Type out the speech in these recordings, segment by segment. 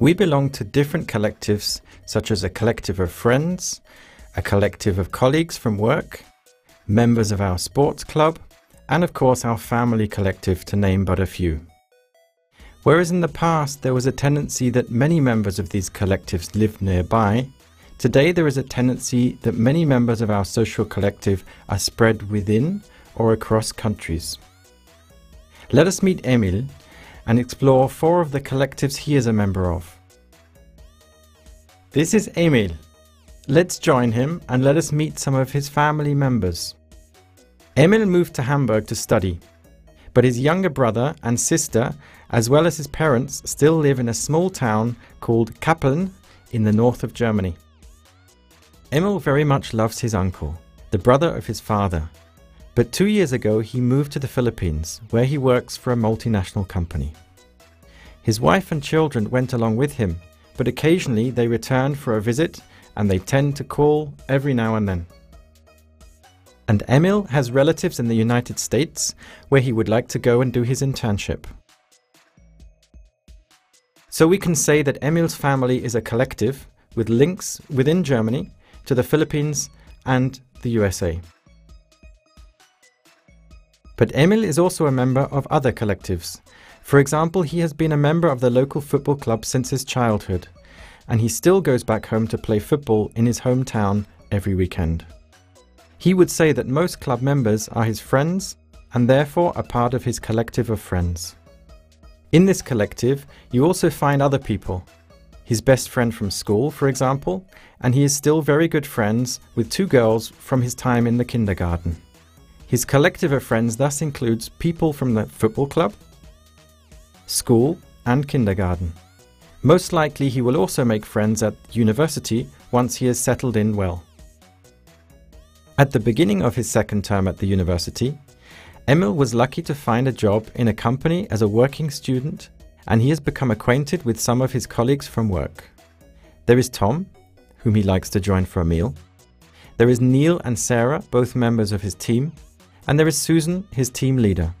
We belong to different collectives, such as a collective of friends, a collective of colleagues from work, members of our sports club, and of course our family collective, to name but a few. Whereas in the past there was a tendency that many members of these collectives lived nearby, today there is a tendency that many members of our social collective are spread within or across countries. Let us meet Emil and explore four of the collectives he is a member of. This is Emil. Let's join him and let us meet some of his family members. Emil moved to Hamburg to study, but his younger brother and sister, as well as his parents, still live in a small town called Kappeln in the north of Germany. Emil very much loves his uncle, the brother of his father, but two years ago he moved to the Philippines, where he works for a multinational company. His wife and children went along with him, but occasionally they return for a visit and they tend to call every now and then. And Emil has relatives in the United States where he would like to go and do his internship. So we can say that Emil's family is a collective with links within Germany to the Philippines and the USA. But Emil is also a member of other collectives. For example, he has been a member of the local football club since his childhood, and he still goes back home to play football in his hometown every weekend. He would say that most club members are his friends and therefore a part of his collective of friends. In this collective, you also find other people. His best friend from school, for example, and he is still very good friends with two girls from his time in the kindergarten. His collective of friends thus includes people from the football club, school, and kindergarten. Most likely, he will also make friends at university once he has settled in well. At the beginning of his second term at the university, Emil was lucky to find a job in a company as a working student, and he has become acquainted with some of his colleagues from work. There is Tom, whom he likes to join for a meal. There is Neil and Sarah, both members of his team, and there is Susan, his team leader.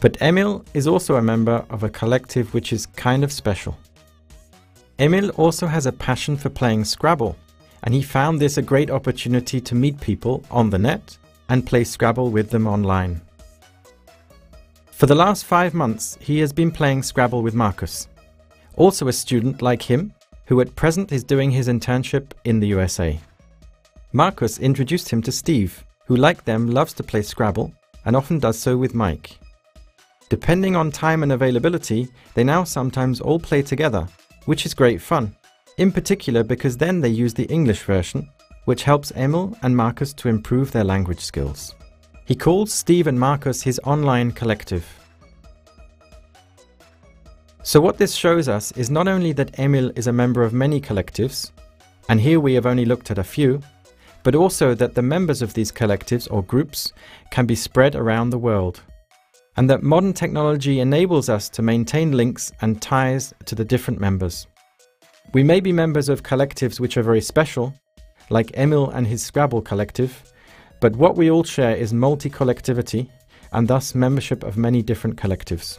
But Emil is also a member of a collective which is kind of special. Emil also has a passion for playing Scrabble, and he found this a great opportunity to meet people on the net and play Scrabble with them online. For the last five months, he has been playing Scrabble with Marcus, also a student like him, who at present is doing his internship in the USA. Marcus introduced him to Steve, who like them loves to play Scrabble and often does so with Mike. Depending on time and availability, they now sometimes all play together, which is great fun, in particular because then they use the English version, which helps Emil and Marcus to improve their language skills. He calls Steve and Marcus his online collective. So what this shows us is not only that Emil is a member of many collectives, and here we have only looked at a few, but also that the members of these collectives or groups can be spread around the world. And that modern technology enables us to maintain links and ties to the different members. We may be members of collectives which are very special, like Emil and his Scrabble collective, but what we all share is multi collectivity and thus membership of many different collectives.